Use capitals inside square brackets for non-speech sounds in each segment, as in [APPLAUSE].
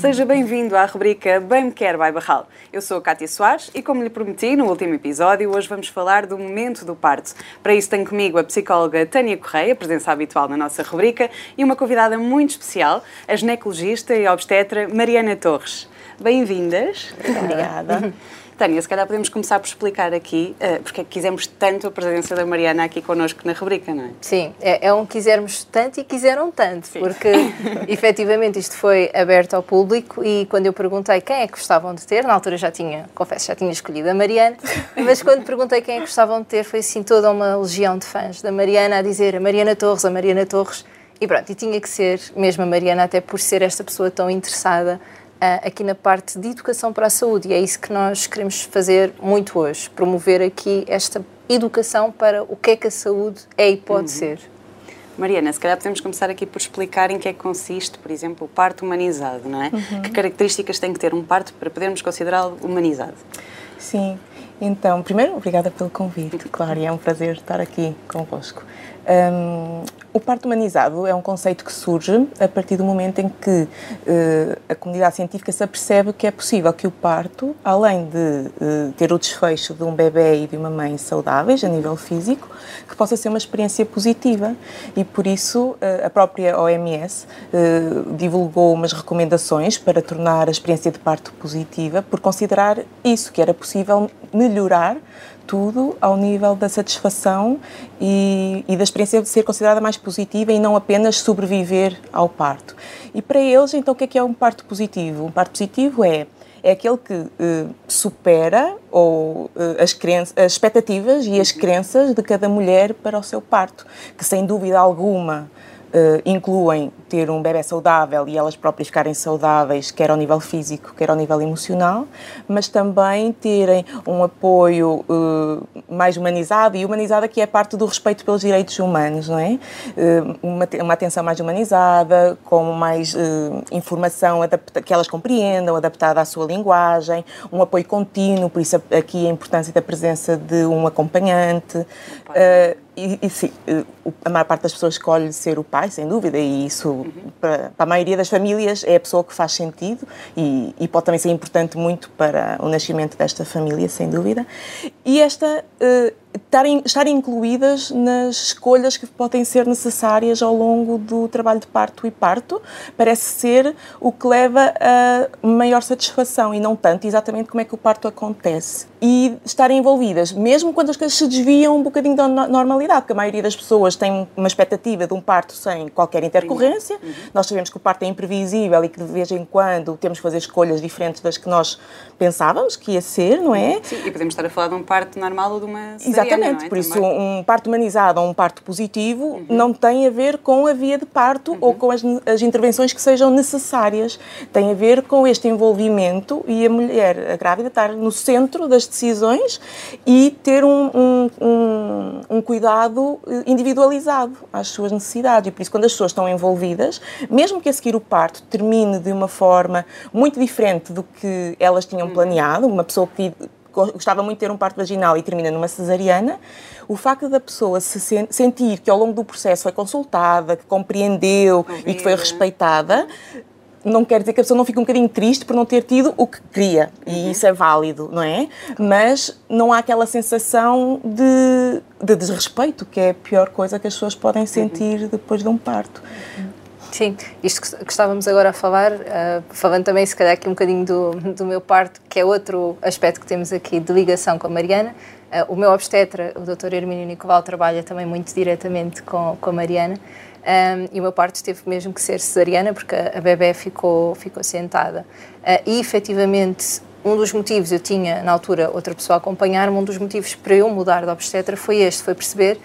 Seja bem-vindo à rubrica Bem Me Quer by Barral. Eu sou a Cátia Soares e, como lhe prometi no último episódio, hoje vamos falar do momento do parto. Para isso tenho comigo a psicóloga Tânia Correia, presença habitual na nossa rubrica, e uma convidada muito especial, a ginecologista e obstetra Mariana Torres. Bem-vindas. Obrigada. [LAUGHS] Tânia, se calhar podemos começar por explicar aqui uh, porque é que quisemos tanto a presença da Mariana aqui connosco na rubrica, não é? Sim, é, é um quisermos tanto e quiseram tanto, Sim. porque [LAUGHS] efetivamente isto foi aberto ao público e quando eu perguntei quem é que gostavam de ter, na altura já tinha, confesso, já tinha escolhido a Mariana, [LAUGHS] mas quando perguntei quem é que gostavam de ter, foi assim toda uma legião de fãs da Mariana a dizer a Mariana Torres, a Mariana Torres, e pronto, e tinha que ser mesmo a Mariana, até por ser esta pessoa tão interessada aqui na parte de educação para a saúde e é isso que nós queremos fazer muito hoje, promover aqui esta educação para o que é que a saúde é e pode uhum. ser. Mariana, se calhar podemos começar aqui por explicar em que é que consiste, por exemplo, o parto humanizado, não é? Uhum. Que características tem que ter um parto para podermos considerá-lo humanizado? Sim, então, primeiro, obrigada pelo convite, claro, e é um prazer estar aqui convosco. Um, o parto humanizado é um conceito que surge a partir do momento em que uh, a comunidade científica se apercebe que é possível que o parto, além de uh, ter o desfecho de um bebê e de uma mãe saudáveis a nível físico, que possa ser uma experiência positiva. E por isso uh, a própria OMS divulgou umas recomendações para tornar a experiência de parto positiva, por considerar isso, que era possível melhorar tudo ao nível da satisfação e, e, da experiência de ser considerada mais positiva e não apenas sobreviver ao parto. E para eles, então, o que é que é um parto positivo? Um parto positivo é é aquele que eh, supera ou eh, as, crenças, as expectativas e as crenças de cada mulher para o seu parto, que sem dúvida alguma Uh, incluem ter um bebê saudável e elas próprias ficarem saudáveis, quer ao nível físico, quer ao nível emocional, mas também terem um apoio uh, mais humanizado e humanizado que é parte do respeito pelos direitos humanos, não é? Uh, uma, uma, atenção mais humanizada, com mais informação adapta, que elas compreendam, adaptada à sua linguagem, um apoio contínuo, por isso aqui a importância da presença de um acompanhante. E, e sim, a maior parte das pessoas escolhe ser o pai, sem dúvida, e isso para, para, a maioria das famílias é a pessoa que faz sentido e, e, pode também ser importante muito para o nascimento desta família, sem dúvida. E esta uh, estarem, estar incluídas nas escolhas que podem ser necessárias ao longo do trabalho de parto e parto, parece ser o que leva a maior satisfação e não tanto exatamente como é que o parto acontece. E estarem envolvidas, mesmo quando as coisas se desviam um bocadinho da normalidade, porque a maioria das pessoas tem uma expectativa de um parto sem qualquer intercorrência. Uhum. Nós sabemos que o parto é imprevisível e que de vez em quando temos que fazer escolhas diferentes das que nós pensávamos que ia ser, não é? Sim, e podemos estar a falar de um parto normal ou de uma Exatamente, é? por isso um parto humanizado ou um parto positivo uhum. não tem a ver com a via de parto uhum. ou com as, as, intervenções que sejam necessárias. Tem a ver com este envolvimento e a mulher, a grávida, estar no centro das decisões e ter um, um, um, um cuidado individualizado às suas necessidades. E por isso, quando as pessoas estão envolvidas, mesmo que a seguir o parto termine de uma forma muito diferente do que elas tinham uhum. planeado, uma pessoa que gostava muito de ter um parto vaginal e termina numa cesariana, o facto da pessoa se sentir que ao longo do processo foi consultada, que compreendeu e que foi respeitada, não quer dizer que a pessoa não fique um bocadinho triste por não ter tido o que queria, e uhum. isso é válido, não é? Mas não há aquela sensação de, de desrespeito, que é a pior coisa que as pessoas podem sentir uhum. depois de um parto. Uhum. Sim, isto que estávamos agora a falar, uh, falando também se calhar aqui um bocadinho do, do meu parto, que é outro aspecto que temos aqui de ligação com a Mariana. Uh, o meu obstetra, o Dr. Hermínio Nicolau, trabalha também muito diretamente com, com a Mariana. Um, e o meu parto teve mesmo que ser cesariana porque a, a bebê ficou, ficou sentada. Uh, e efetivamente, um dos motivos, eu tinha na altura outra pessoa a acompanhar-me, um dos motivos para eu mudar de obstetra foi este: foi perceber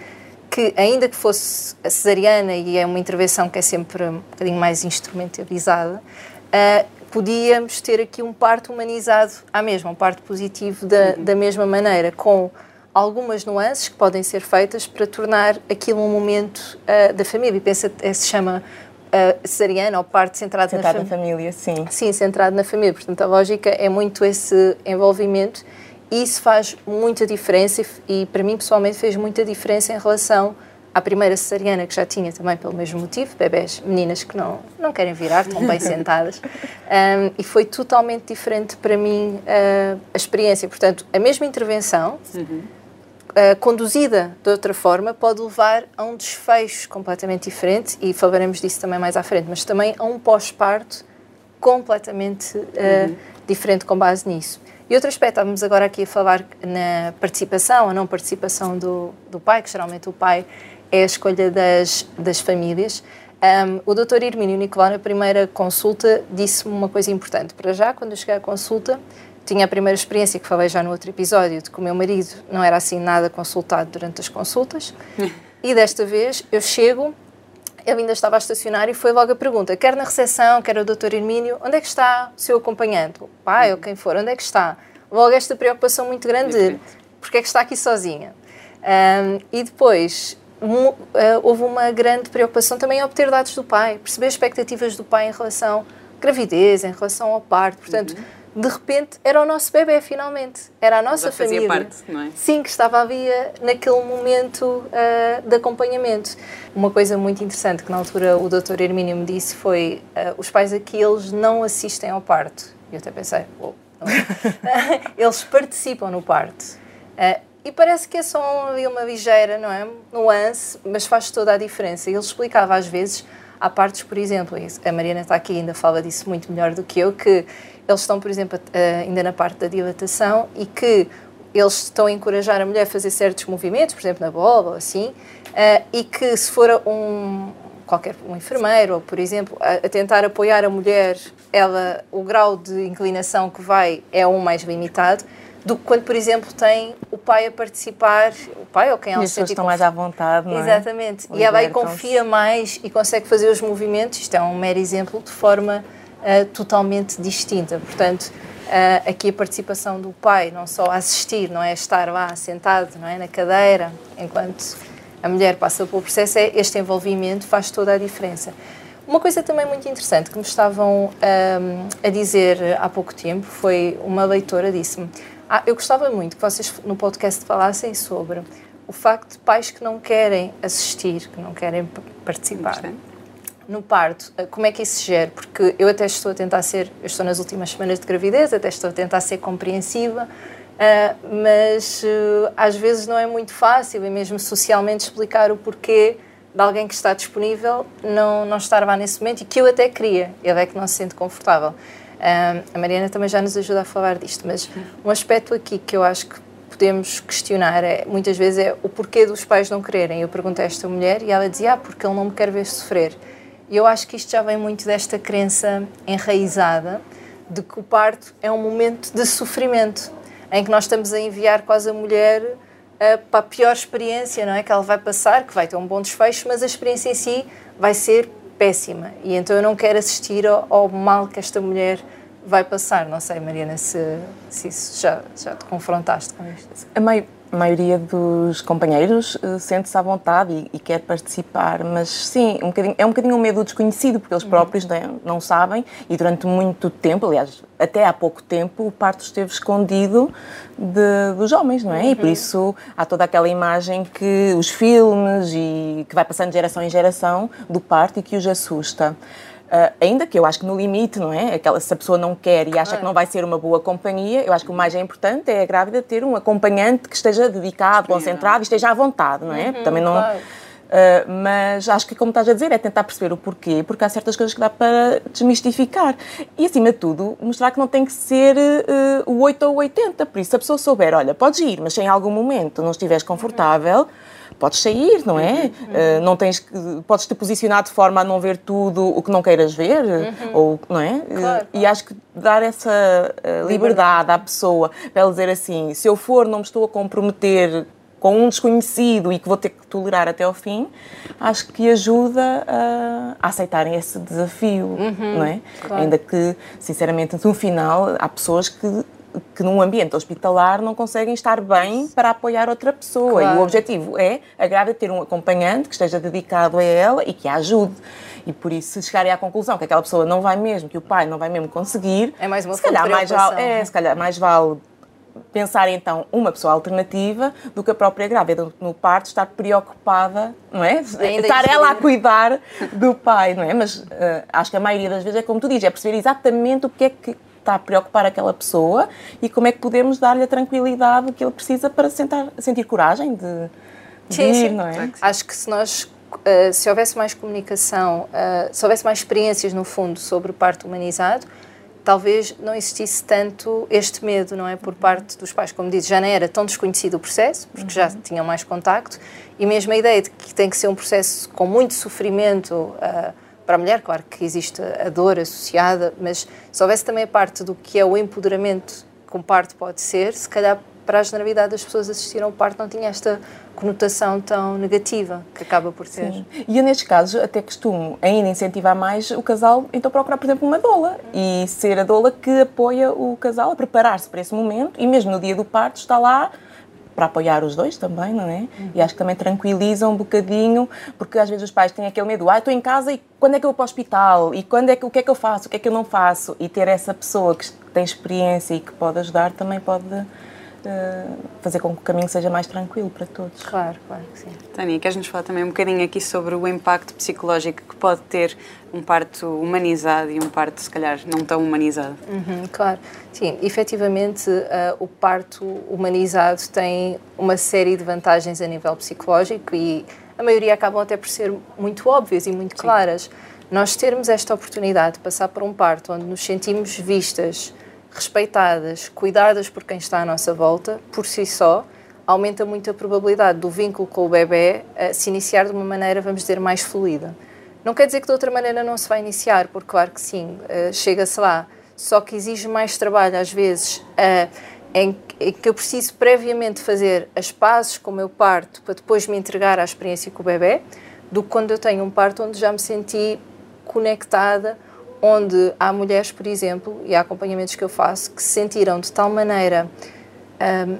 que, ainda que fosse a cesariana, e é uma intervenção que é sempre um bocadinho mais instrumentalizada, uh, podíamos ter aqui um parto humanizado à mesma, um parto positivo da, uhum. da mesma maneira, com algumas nuances que podem ser feitas para tornar aquilo um momento uh, da família. E pensa, é, se chama uh, cesariana ou parto centrado, centrado na, fam na família. Sim. Sim, centrado na família. Portanto, a lógica é muito esse envolvimento isso faz muita diferença e, para mim pessoalmente fez muita diferença em relação à primeira cesariana que já tinha também pelo mesmo motivo, bebés, meninas que não, não querem virar, estão bem [LAUGHS] sentadas, um, e foi totalmente diferente para mim uh, a experiência. Portanto, a mesma intervenção, uhum. uh, conduzida de outra forma, pode levar a um desfecho completamente diferente, e falaremos disso também mais à frente, mas também a um pós-parto completamente uh, uhum. Diferente com base nisso. E outro aspecto, estávamos agora aqui a falar na participação ou não participação do, do pai, que geralmente o pai é a escolha das, das famílias. Um, o Dr. Irmínio Nicolau, na primeira consulta, disse-me uma coisa importante. Para já, quando eu cheguei à consulta, tinha a primeira experiência que falei já no outro episódio, de que o meu marido não era assim nada consultado durante as consultas. [LAUGHS] e desta vez eu chego, ele ainda estava a estacionar e foi logo a pergunta, quer na recepção, quer o Dr. Irmínio, onde é que está o seu acompanhante? O pai ou quem for, onde é que está? Logo esta preocupação muito grande, porque é que está aqui sozinha? Um, e depois um, uh, houve uma grande preocupação também em obter dados do pai, perceber expectativas do pai em relação à gravidez, em relação ao parto. Portanto, uhum. De repente era o nosso bebê, finalmente. Era a nossa família. Parte, não é? Sim, que estava ali naquele momento uh, de acompanhamento. Uma coisa muito interessante que na altura o Dr. Hermínio me disse foi: uh, os pais aqui eles não assistem ao parto. E eu até pensei, oh, [LAUGHS] [LAUGHS] eles participam no parto. Uh, e parece que é só uma ligeira, não é? Nuance, mas faz toda a diferença. Ele explicava às vezes, há partes, por exemplo, a Mariana está aqui ainda fala disso muito melhor do que eu, que eles estão, por exemplo, ainda na parte da dilatação e que eles estão a encorajar a mulher a fazer certos movimentos, por exemplo, na bola ou assim, e que se for um, qualquer um enfermeiro ou, por exemplo, a, a, tentar apoiar a mulher, ela, o grau de inclinação que vai é um mais limitado, do que quando, por exemplo, tem o pai a participar, o pai ou quem ela é se estão mais à vontade, não é? Exatamente. E ela aí confia mais e consegue fazer os movimentos. Isto é um mero exemplo de forma uh, totalmente distinta. Portanto, uh, aqui a participação do pai, não só assistir, não é estar lá sentado, não é na cadeira, enquanto a mulher passa pelo processo, é este envolvimento faz toda a diferença. Uma coisa também muito interessante que me estavam um, ehm, a dizer há pouco tempo foi uma leitora disse-me ah, eu gostava muito que vocês no podcast falassem sobre o facto de pais que não querem assistir, que não querem participar. No parto, ah, como é que isso se gera? Porque eu até estou a tentar ser, eu estou nas últimas semanas de gravidez, até estou a tentar ser compreensiva, uh, mas uh, às vezes não é muito fácil, e mesmo socialmente, explicar o porquê de alguém que está disponível não, não estar lá nesse momento e que eu até queria, ele é que não se sente confortável. Um, a Mariana também já nos ajuda a falar disto, mas um aspecto aqui que eu acho que podemos questionar é, muitas vezes é o porquê dos pais não quererem. Eu perguntei a esta mulher e ela dizia, ah, porque ele não me quer ver sofrer. E eu acho que isto já vem muito desta crença enraizada de que o parto é um momento de sofrimento, em que nós estamos a enviar quase a mulher uh, para a pior experiência, não é? Que ela vai passar, que vai ter um bom desfecho, mas a experiência em si vai ser péssima. E então eu não quero assistir ao, ao mal que esta mulher vai passar. Não sei, Mariana, se, se isso já, já te confrontaste com isto. A, a maioria dos companheiros uh, sente-se à vontade e, e, quer participar, mas sim, um é um bocadinho um medo desconhecido, porque eles uhum. próprios não, não, sabem e durante muito tempo, aliás, até há pouco tempo, o parto esteve escondido de, dos homens, não é? Uhum. E por uhum. isso há toda aquela imagem que os filmes e que vai passando de geração em geração do parto e que os assusta. Uh, ainda que eu acho que no limite, não é? Aquela, se a pessoa não quer e acha que não vai ser uma boa companhia, eu acho que o mais importante é a grávida ter um acompanhante que esteja dedicado, concentrado e esteja à vontade, não é? Uhum, Também não. Claro. Uh, mas acho que, como estás a dizer, é tentar perceber o porquê, porque há certas coisas que dá para desmistificar. E, acima de tudo, mostrar que não tem que ser uh, o 8 ou 80. Por isso, se a pessoa souber, olha, podes ir, mas se em algum momento não estiveres confortável. Uhum podes sair, não é? Uhum. Uh, não tens que, podes te posicionar de forma a não ver tudo o que não queiras ver, uhum. ou não é? Claro, e acho que dar essa uh, liberdade à pessoa para ela dizer assim, se eu for, não me estou a comprometer com um desconhecido e que vou ter que tolerar até ao fim, acho que ajuda a, a aceitarem esse desafio, uhum, não é? Claro. Ainda que, sinceramente, no final, há pessoas que que num ambiente hospitalar não conseguem estar bem para apoiar outra pessoa. Claro. E o objetivo é a grávida ter um acompanhante que esteja dedicado a ela e que a ajude. E por isso, se chegarem à conclusão que aquela pessoa não vai mesmo, que o pai não vai mesmo conseguir, é mais uma se calhar mais vale, é, se calhar mais vale pensar então uma pessoa alternativa do que a própria grávida no parto estar preocupada, não é? Ainda estar ela a cuidar do pai, não é? Mas uh, acho que a maioria das vezes é como tu dizes, é perceber exatamente o que é que está a preocupar aquela pessoa e como é que podemos dar-lhe a tranquilidade que ele precisa para sentar, sentir coragem de, de sim, ir, sim. não é? Acho que se nós Uh, se houvesse mais comunicação, uh, se houvesse mais experiências no fundo sobre o parto humanizado, talvez não existisse tanto este medo, não é? Por parte dos pais. Como disse, já não era tão desconhecido o processo, porque uhum. já tinham mais contacto, e mesmo a ideia de que tem que ser um processo com muito sofrimento uh, para a mulher, claro que existe a dor associada, mas se houvesse também a parte do que é o empoderamento que um parto pode ser, se calhar para a generalidade das pessoas assistir ao parto não tinha esta conotação tão negativa que acaba por ter. Sim. E eu, nestes casos, até costumo ainda incentivar mais o casal, então procurar, por exemplo, uma doula e ser a doula que apoia o casal a preparar-se para esse momento e mesmo no dia do parto está lá para apoiar os dois também, não é? E acho que também tranquiliza um bocadinho, porque às vezes os pais têm aquele medo, ah, estou em casa e quando é que eu vou para o hospital? E quando é que, o que é que eu faço? O que é que eu não faço? E ter essa pessoa que tem experiência e que pode ajudar também pode fazer com que o caminho seja mais tranquilo para todos. Claro, claro que sim. Tânia, queres-nos falar também um bocadinho aqui sobre o impacto psicológico que pode ter um parto humanizado e um parto, se calhar, não tão humanizado? Uhum, claro. Sim, efetivamente, uh, o parto humanizado tem uma série de vantagens a nível psicológico e a maioria acabam até por ser muito óbvias e muito claras. Sim. Nós termos esta oportunidade de passar por um parto onde nos sentimos vistas, respeitadas, cuidadas por quem está à nossa volta, por si só, aumenta muito a probabilidade do vínculo com o bebê uh, se iniciar de uma maneira, vamos dizer, mais fluida. Não quer dizer que de outra maneira não se vai iniciar, porque claro que sim, uh, chega-se lá, só que exige mais trabalho às vezes em, em, que eu preciso previamente fazer as pazes com o meu parto para depois me entregar à experiência com o bebê, do que quando eu tenho um parto onde já me senti conectada onde há mulheres, por exemplo, e há acompanhamentos que eu faço, que se sentiram de tal maneira um,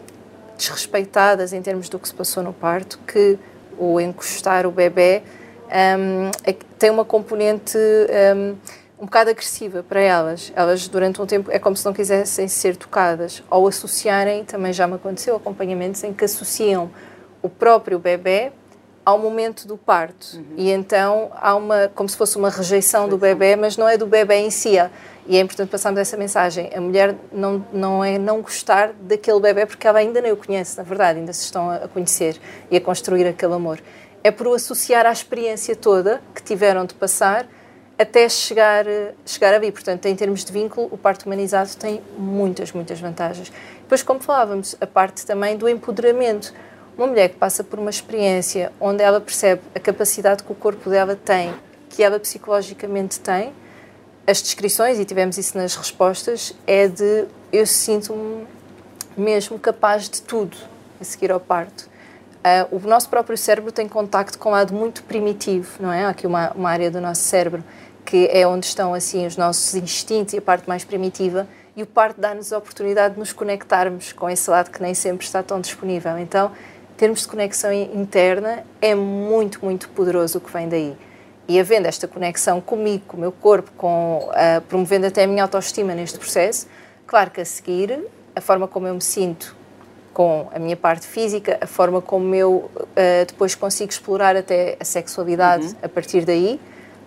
desrespeitadas em termos do que se passou no parto, que o encostar o bebê um, é, tem uma componente um, um bocado agressiva para elas. Elas, durante um tempo, é como se não quisessem ser tocadas. Ou associarem, também já me aconteceu, acompanhamentos em que associam o próprio bebê ao momento do parto. Uhum. E então há uma, como se fosse uma rejeição do bebê, mas não é do bebê em si. E é importante passarmos essa mensagem. A mulher não, não é não gostar daquele bebê porque ela ainda nem o conhece, na verdade, ainda se estão a conhecer e a construir aquele amor. É por o associar à experiência toda que tiveram de passar até chegar, chegar a vir. Portanto, em termos de vínculo, o parto humanizado tem muitas, muitas vantagens. Depois, como falávamos, a parte também do empoderamento uma mulher que passa por uma experiência onde ela percebe a capacidade que o corpo dela tem, que ela psicologicamente tem, as descrições, e tivemos isso nas respostas, é de eu sinto-me mesmo capaz de tudo a seguir ao parto. Uh, o nosso próprio cérebro tem contacto com um lado muito primitivo, não é? Há aqui uma, uma área do nosso cérebro que é onde estão assim os nossos instintos e a parte mais primitiva, e o parto dá-nos a oportunidade de nos conectarmos com esse lado que nem sempre está tão disponível. Então, termos de conexão interna, é muito, muito poderoso o que vem daí. E havendo esta conexão comigo, com o meu corpo, com, uh, promovendo até a minha autoestima neste processo, claro que a seguir, a forma como eu me sinto com a minha parte física, a forma como eu uh, depois consigo explorar até a sexualidade uhum. a partir daí,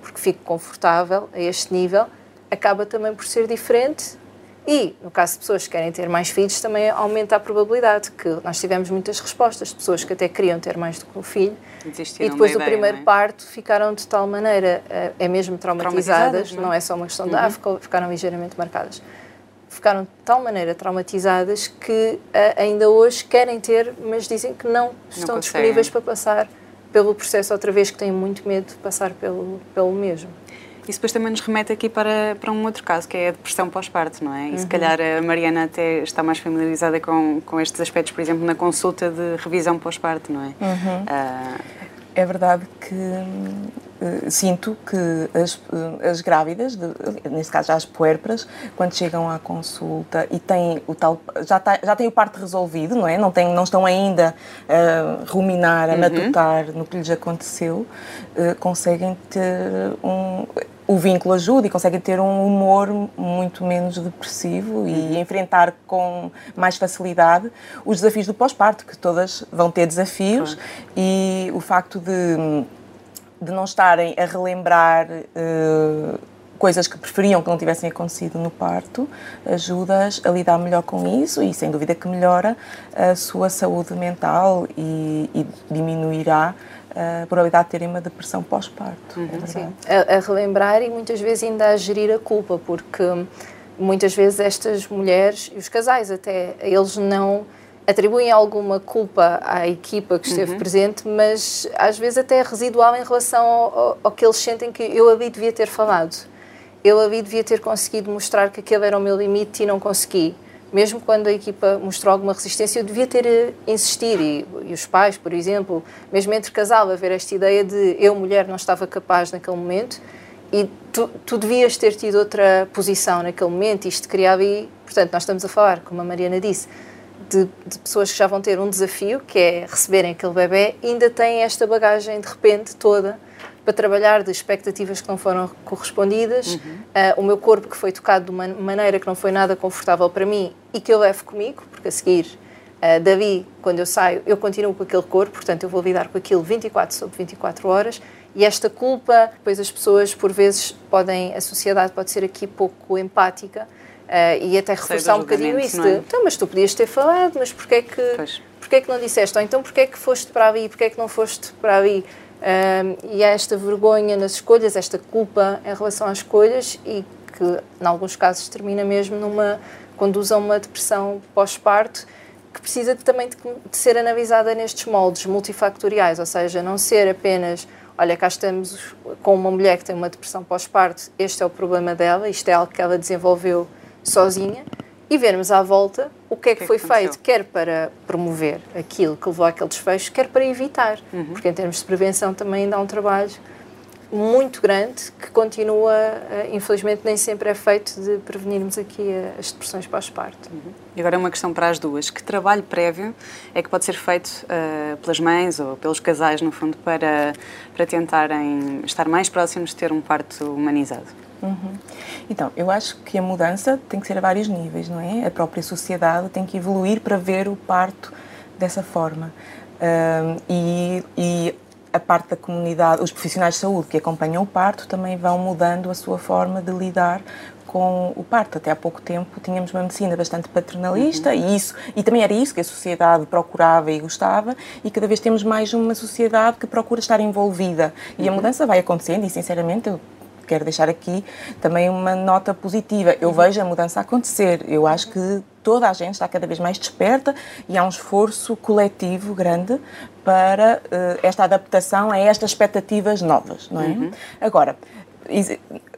porque fico confortável a este nível, acaba também por ser diferente e, no caso de pessoas que querem ter mais filhos, também aumenta a probabilidade, que nós tivemos muitas respostas de pessoas que até queriam ter mais do que um filho Desistiram e depois do ideia, primeiro é? parto ficaram de tal maneira, eh, é mesmo traumatizadas, traumatizadas não? não? é só uma questão uhum. de ah, ficaram ligeiramente marcadas. Ficaram de tal maneira traumatizadas que eh, ainda hoje querem ter, mas dizem que não estão não disponíveis para passar pelo processo outra vez, que têm muito medo de passar pelo, pelo mesmo. Isso depois também nos remete aqui para, para um outro caso, que é a depressão pós-parto, não é? E uhum. se calhar a Mariana até está mais familiarizada com, com estes aspectos, por exemplo, na consulta de revisão pós-parto, não é? Uhum. Uh... É verdade que sinto que as, uh, as grávidas, de, neste caso já as puérperas, quando chegam à consulta e têm o tal, já, tá, já têm o parto resolvido, não é? Não, têm, não estão ainda a ruminar, a uhum. matutar no que lhes aconteceu, conseguem ter um o vínculo ajuda e conseguem ter um humor muito menos depressivo e uhum. enfrentar com mais facilidade os desafios do pós-parto, que todas vão ter desafios, e o facto de, de não estarem a relembrar. Uh, coisas que preferiam que não tivessem acontecido no parto, ajuda-as a lidar melhor com isso e, sem dúvida, que melhora a sua saúde mental e, e diminuirá a probabilidade de terem uma depressão pós-parto. Uhum. É Sim, a, a, relembrar e muitas vezes ainda a gerir a culpa, porque muitas vezes estas mulheres e os casais até, eles não atribuem alguma culpa à equipa que esteve uhum. presente, mas às vezes até é residual em relação ao, ao, que eles sentem que eu ali devia ter falado. Eu ali devia ter conseguido mostrar que aquele era o meu limite e não consegui mesmo quando a equipa mostrou alguma resistência, eu devia ter eh, insistido. E, e, os pais, por exemplo, mesmo entre casal, haver esta ideia de eu, mulher, não estava capaz naquele momento e tu, tu devias ter tido outra posição naquele momento. Isto criava e, portanto, nós estamos a falar, como a Mariana disse, de, de, pessoas que já vão ter um desafio, que é receberem aquele bebê, ainda têm esta bagagem de repente toda para trabalhar de expectativas que não foram correspondidas, uhum. uh, o meu corpo que foi tocado de uma maneira que não foi nada confortável para mim e que eu levo comigo, porque a seguir, uh, Davi, quando eu saio, eu continuo com aquele corpo, portanto eu vou lidar com aquilo 24 sobre 24 horas e esta culpa, depois as pessoas por vezes podem, a sociedade pode ser aqui pouco empática uh, e até reforçar um bocadinho isso é? de, então, mas tu podias ter falado, mas porquê é que, porquê é que não disseste? Ou então porquê é que foste para ali, porquê é que não foste para ali? Um, e há esta vergonha nas escolhas, esta culpa em relação às escolhas e que, em alguns casos, termina mesmo numa. conduz a uma depressão pós-parto que precisa de, também de, de, ser analisada nestes moldes multifactoriais, ou seja, não ser apenas. Olha, cá estamos com uma mulher que tem uma depressão pós-parto, este é o problema dela, isto é algo que ela desenvolveu sozinha, e vermos à volta o que é que, que, é foi feito, quer para promover aquilo que levou àquele desfecho, quer para evitar. Uhum. Porque, em termos de prevenção, também ainda há um trabalho muito grande que continua, eh, infelizmente, nem sempre é feito de prevenirmos aqui eh, as depressões pós-parto. Uhum. E agora uma questão para as duas. Que trabalho prévio é que pode ser feito uh, pelas mães ou pelos casais, no fundo, para, para tentarem estar mais próximos de ter um parto humanizado? Uhum. Então, eu acho que a mudança tem que ser a vários níveis, não é? A própria sociedade tem que evoluir para ver o parto dessa forma. e, e a parte da comunidade, os profissionais de saúde que acompanham o parto também vão mudando a sua forma de lidar com o parto. Até há pouco tempo tínhamos uma medicina bastante paternalista uhum. e isso e também era isso que a sociedade procurava e gostava e cada vez temos mais uma sociedade que procura estar envolvida e a uhum. mudança vai acontecendo e sinceramente eu quero deixar aqui também uma nota positiva. Eu vejo a mudança acontecer. Eu acho que toda a gente está cada vez mais desperta e há um esforço coletivo grande para uh, esta adaptação a estas expectativas novas, não é? Uhum. Agora,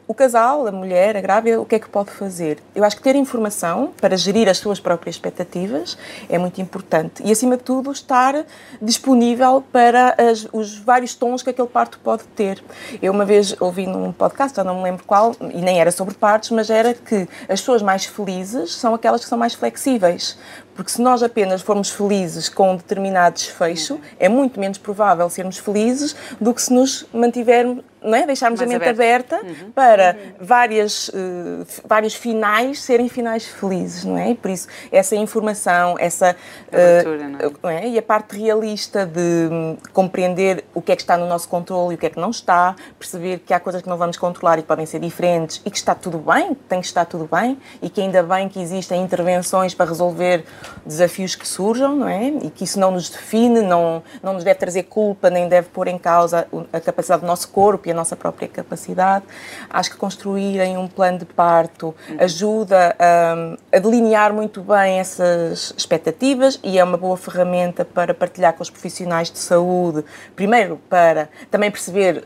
o casal, a mulher, a grávida, o que é que pode fazer? Eu acho que ter informação para gerir as suas próprias expectativas é muito importante e, acima de tudo, estar disponível para as, os vários tons que aquele parto pode ter. Eu uma vez ouvi num podcast, já não me lembro qual, e nem era sobre partos, mas era que as pessoas mais felizes são aquelas que são mais flexíveis. Porque se nós apenas formos felizes com um determinado desfecho, é muito menos provável sermos felizes do que se nos mantivermos, não é? deixarmos Mais a mente aberta, aberta uhum. para uhum. Várias, uh, vários finais serem finais felizes, não é? E por isso, essa informação, essa. Uh, não é? Não é? E a parte realista de um, compreender o que é que está no nosso controle e o que é que não está, perceber que há coisas que não vamos controlar e que podem ser diferentes e que está tudo bem, tem que estar tudo bem e que ainda bem que existem intervenções para resolver desafios que surjam, não é? E que isso não nos define, não, não nos deve trazer culpa, nem deve pôr em causa a capacidade do nosso corpo a nossa própria capacidade. Acho que construírem um plano de parto ajuda a, a delinear muito bem essas expectativas e é uma boa ferramenta para partilhar com os profissionais de saúde, primeiro para também perceber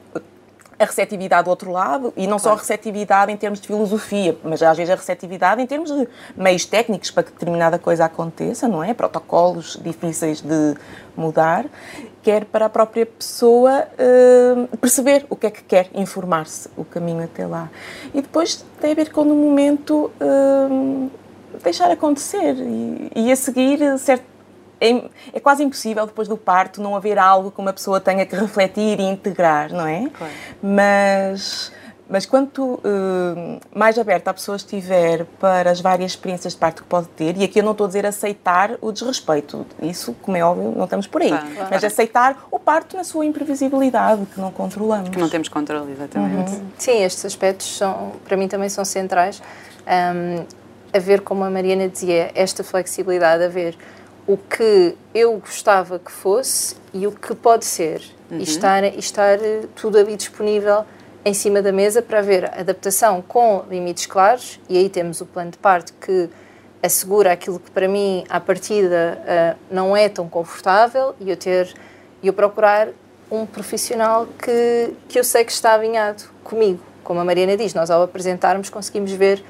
a receptividade do outro lado, e não claro. só a receptividade em termos de filosofia, mas às vezes a receptividade em termos de meios técnicos para que determinada coisa aconteça, não é? Protocolos difíceis de mudar, quer para a própria pessoa uh, perceber o que é que quer, informar-se o caminho até lá. E depois tem a ver com no momento uh, deixar acontecer e, e a seguir certo é, é, quase impossível depois do parto não haver algo que uma pessoa tenha que refletir e integrar, não é? Claro. Mas mas quanto uh, mais aberta a pessoa estiver para as várias experiências de parto que pode ter, e aqui eu não estou a dizer aceitar o desrespeito, isso, como é óbvio, não estamos por aí, claro. mas aceitar o parto na sua imprevisibilidade, que não controlamos. Que não temos controle, exatamente. Uhum. Sim, estes aspectos são, para mim também são centrais. Um, a ver, como a Mariana dizia, esta flexibilidade, a ver o que eu gostava que fosse e o que pode ser. Uhum. E, estar, e estar eh, tudo ali disponível em cima da mesa para haver adaptação com limites claros, e aí temos o plano de parto que assegura aquilo que para mim, à partida, uh, não é tão confortável e eu ter eu procurar um profissional que, que eu sei que está alinhado comigo. Como a Mariana diz, nós ao apresentarmos conseguimos ver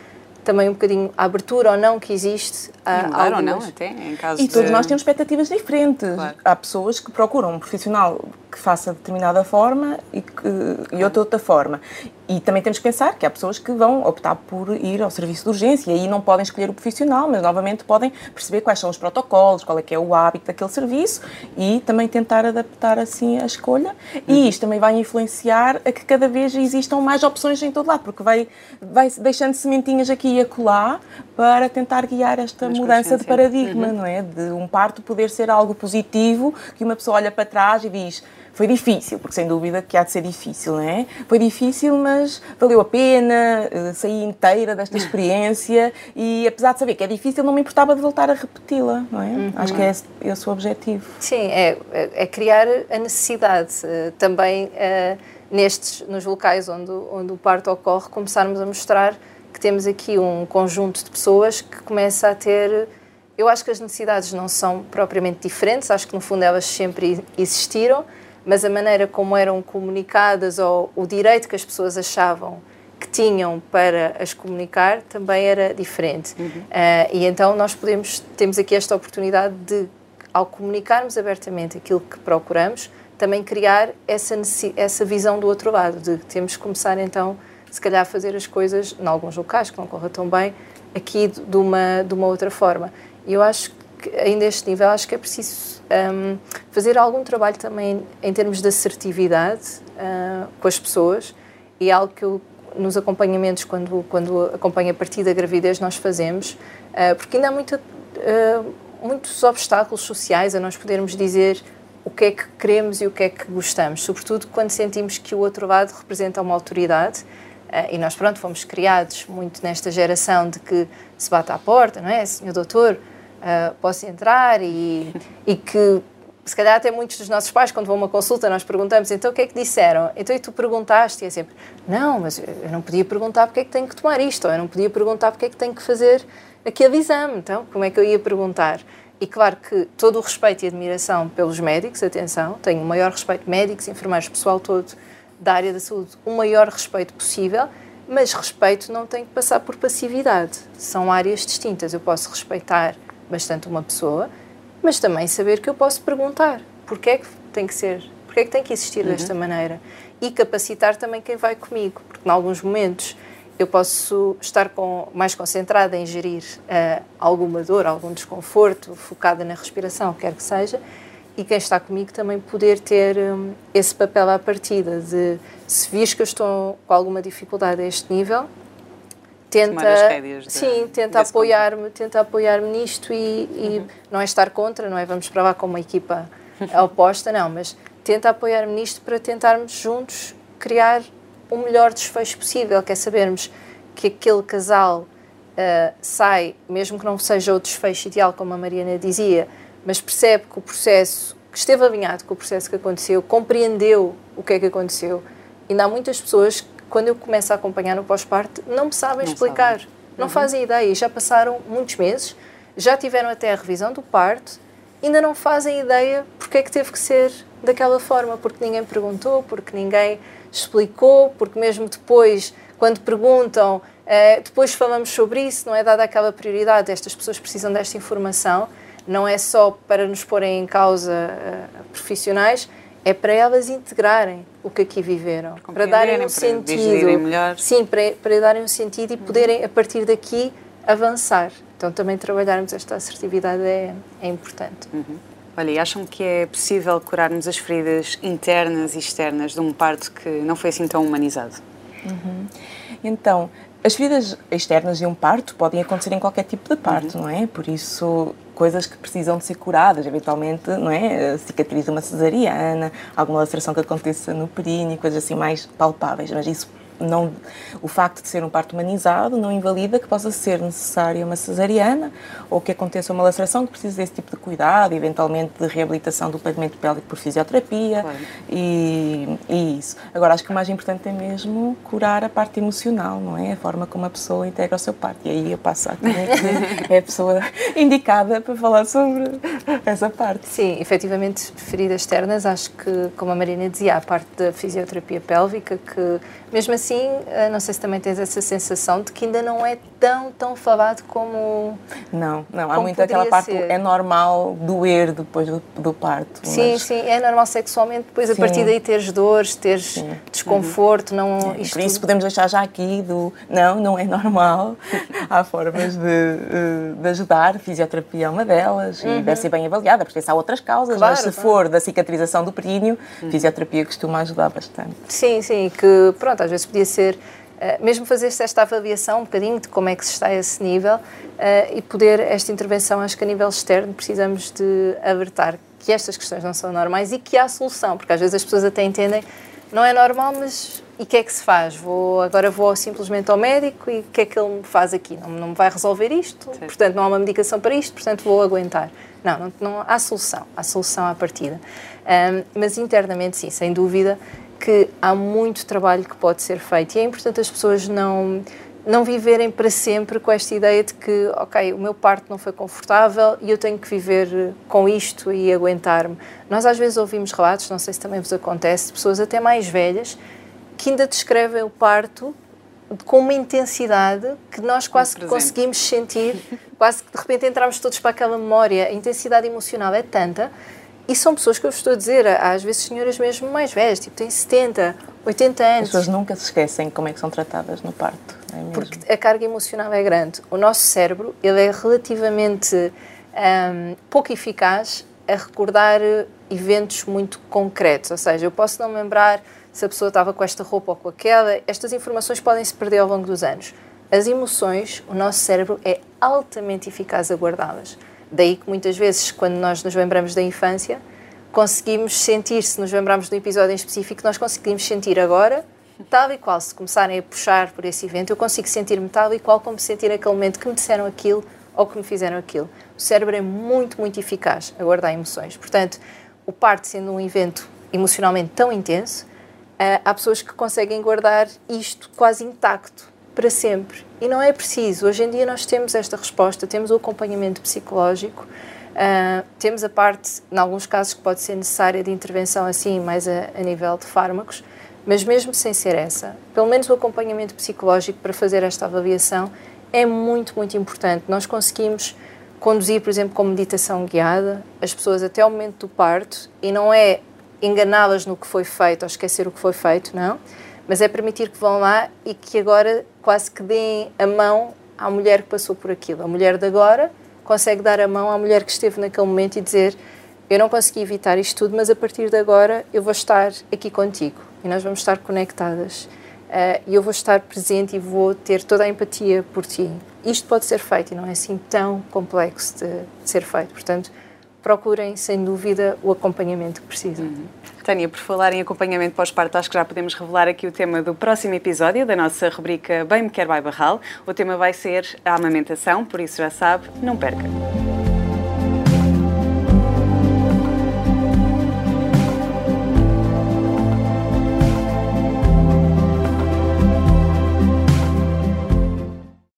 também um bocadinho a abertura ou não que existe. A, mudar ou não, até, em caso E todos nós temos expectativas diferentes. Claro. Há pessoas que procuram um profissional que faça de determinada forma e, que, e outra outra forma. E também temos que pensar que há pessoas que vão optar por ir ao serviço de urgência e aí não podem escolher o profissional, mas novamente podem perceber quais são os protocolos, qual é que é o hábito daquele serviço e também tentar adaptar assim a escolha. Uhum. E isto também vai influenciar a que cada vez existam mais opções em todo lado, porque vai, vai deixando sementinhas aqui e acolá para tentar guiar esta mais mudança de paradigma, uhum. não é? De um parto poder ser algo positivo, que uma pessoa olha para trás e diz foi difícil, porque sem dúvida que há de ser difícil, não é? Foi difícil, mas valeu a pena, uh, saí inteira desta [LAUGHS] experiência e apesar de saber que é difícil, não me importava de voltar a repeti-la, não é? Uhum. Acho que é esse, esse, o objetivo. Sim, é, é, é criar a necessidade. Uh, também uh, nestes, nos locais onde, onde o parto ocorre, começarmos a mostrar que temos aqui um conjunto de pessoas que começa a ter eu acho que as necessidades não são propriamente diferentes, acho que no fundo elas sempre existiram, mas a maneira como eram comunicadas ou o direito que as pessoas achavam que tinham para as comunicar também era diferente. Uhum. Uh, e então nós podemos, temos aqui esta oportunidade de, ao comunicarmos abertamente aquilo que procuramos, também criar essa, essa visão do outro lado, de temos que começar então, se calhar, a fazer as coisas, em alguns locais que não corra tão bem, aqui de uma, de uma outra forma. E eu acho que, ainda este nível, acho que é preciso um, fazer algum trabalho também em termos de assertividade uh, com as pessoas e é algo que eu, nos acompanhamentos, quando, quando acompanho a partir da gravidez, nós fazemos, uh, porque ainda há muita, uh, muitos obstáculos sociais a nós podermos dizer o que é que queremos e o que é que gostamos, sobretudo quando sentimos que o outro lado representa uma autoridade. Uh, e nós, pronto, fomos criados muito nesta geração de que se bate à porta, não é? Senhor doutor, uh, posso entrar e, e que se calhar até muitos dos nossos pais, quando vão a uma consulta, nós perguntamos, então o que é que disseram? Então e tu perguntaste? E é sempre, não, mas eu não podia perguntar porque é que tenho que tomar isto, ou eu não podia perguntar porque é que tenho que fazer aquele exame, então como é que eu ia perguntar? E claro que todo o respeito e admiração pelos médicos, atenção, tenho o maior respeito, médicos, enfermeiros, pessoal todo da área da saúde, o maior respeito possível, mas respeito não tem que passar por passividade. São áreas distintas. Eu posso respeitar bastante uma pessoa, mas também saber que eu posso perguntar porquê é que tem que ser, porquê é que tem que existir uhum. desta maneira e capacitar também quem vai comigo, porque em alguns momentos eu posso estar com, mais concentrada em gerir uh, alguma dor, algum desconforto, focada na respiração, quer que seja, e quem está comigo também poder ter um, esse papel à partida de se vis que eu estou com alguma dificuldade a este nível, tenta sim tenta apoiar-me tenta apoiar-me nisto e, e uhum. não é estar contra não é? Vamos para lá com uma equipa [LAUGHS] oposta não mas tenta apoiar-me nisto para tentarmos juntos criar o melhor desfecho possível que é sabermos que aquele casal uh, sai mesmo que não seja o desfecho ideal como a Mariana dizia mas percebe que o processo que esteve alinhado com o processo que aconteceu compreendeu o que é que aconteceu. Ainda há muitas pessoas quando eu começo a acompanhar no pós-parto, não me sabem não explicar, sabem. não uhum. fazem ideia. Já passaram muitos meses, já tiveram até a revisão do parto, ainda não fazem ideia porque é que teve que ser daquela forma, porque ninguém perguntou, porque ninguém explicou, porque mesmo depois, quando perguntam, uh, depois falamos sobre isso, não é dada aquela prioridade, estas pessoas precisam desta informação, não é só para nos porem em causa uh, profissionais, é para elas integrarem o que aqui viveram, para darem um para sentido, melhor. sim, para, para darem um sentido e poderem a partir daqui avançar. Então também trabalharmos esta assertividade é, é importante. Uhum. Olha, e acham que é possível curarmos as feridas internas e externas de um parto que não foi assim tão humanizado? Uhum. Então, as feridas externas de um parto podem acontecer em qualquer tipo de parto, uhum. não é? Por isso, coisas que precisam de ser curadas, eventualmente, não é? Cicatriz de uma cesariana, alguma laceração que aconteça no períneo, coisas assim mais palpáveis, mas isso não, o facto de ser um parto humanizado não invalida que possa ser necessária uma cesariana ou que aconteça uma laceração que precise desse tipo de cuidado, eventualmente de reabilitação do pavimento pélvico por fisioterapia claro. e, e, isso. Agora, acho que o mais importante é mesmo curar a parte emocional, não é? A forma como a pessoa integra o seu parto. E aí eu passo a que [LAUGHS] é a pessoa indicada para falar sobre essa parte. Sim, efetivamente, feridas externas, acho que, como a Marina dizia, a parte da fisioterapia pélvica, que mesmo assim assim, não sei se também tens essa sensação de que ainda não é tão, tão falado como. Não, não, há muito aquela parte. Ser. É normal doer depois do, do parto. Sim, mas... sim, é normal sexualmente, depois sim. a partir daí teres dores, teres sim. desconforto. Uhum. Não, isto Por isso podemos deixar já aqui do. Não, não é normal. [LAUGHS] há formas de, eh, de ajudar, fisioterapia é uma delas uhum. e deve ser bem avaliada, porque se há outras causas, claro, mas se claro. for da cicatrização do períneo, uhum. fisioterapia costuma ajudar bastante. Sim, sim, que pronto, às vezes podia ser Uh, mesmo fazer-se esta avaliação um bocadinho de como é que se está a esse nível uh, e poder esta intervenção, acho que a nível externo precisamos de alertar que estas questões não são normais e que há solução, porque às vezes as pessoas até entendem não é normal, mas e o que é que se faz? Vou, agora vou simplesmente ao médico e o que é que ele me faz aqui? Não, não me vai resolver isto, Sim. portanto não há uma medicação para isto, portanto vou aguentar. Não, não, não há solução, há solução à partida. Um, mas internamente, sim, sem dúvida, que há muito trabalho que pode ser feito e é importante as pessoas não não viverem para sempre com esta ideia de que, ok, o meu parto não foi confortável e eu tenho que viver com isto e aguentar-me. Nós às vezes ouvimos relatos, não sei se também vos acontece, de pessoas até mais velhas que ainda descrevem o parto com uma intensidade que nós quase que conseguimos sentir, quase que de repente entramos todos para aquela memória. A intensidade emocional é tanta e são pessoas que eu estou a dizer, às vezes senhoras mesmo mais velhas, tipo têm 70, 80 anos. As pessoas nunca se esquecem como é que são tratadas no parto. É Porque a carga emocional é grande. O nosso cérebro ele é relativamente um, pouco eficaz a recordar eventos muito concretos. Ou seja, eu posso não lembrar se a pessoa estava com esta roupa ou com aquela. Estas informações podem se perder ao longo dos anos. As emoções, o nosso cérebro é altamente eficaz a guardá-las. Daí que muitas vezes, quando nós nos lembramos da infância, conseguimos sentir, se nos lembrarmos de um episódio em específico, nós conseguimos sentir agora, tal e qual, se começarem a puxar por esse evento, eu consigo sentir-me tal e qual como sentir aquele momento que me disseram aquilo ou que me fizeram aquilo. O cérebro é muito, muito eficaz a guardar emoções. Portanto, o parto sendo um evento emocionalmente tão intenso, eh, há pessoas que conseguem guardar isto quase intacto para sempre. E não é preciso. Hoje em dia nós temos esta resposta, temos o acompanhamento psicológico, uh, temos a parte, em alguns casos, que pode ser necessária de intervenção assim, mais a, a nível de fármacos, mas mesmo sem ser essa, pelo menos o acompanhamento psicológico para fazer esta avaliação é muito, muito importante. Nós conseguimos conduzir, por exemplo, com meditação guiada, as pessoas até o momento do parto e não é enganá-las no que foi feito ou esquecer o que foi feito, não mas é permitir que vão lá e que agora quase que deem a mão à mulher que passou por aquilo. A mulher de agora consegue dar a mão à mulher que esteve naquele momento e dizer: Eu não consegui evitar isto tudo, mas a partir de agora eu vou estar aqui contigo e nós vamos estar conectadas. Uh, e eu vou estar presente e vou ter toda a empatia por ti. Isto pode ser feito e não é assim tão complexo de ser feito. Portanto, procurem, sem dúvida, o acompanhamento que precisam. Uhum. Tânia, por falar em acompanhamento pós-parto, acho que já podemos revelar aqui o tema do próximo episódio da nossa rubrica Bem Me Quer Vai Barral. O tema vai ser a amamentação, por isso já sabe, não perca.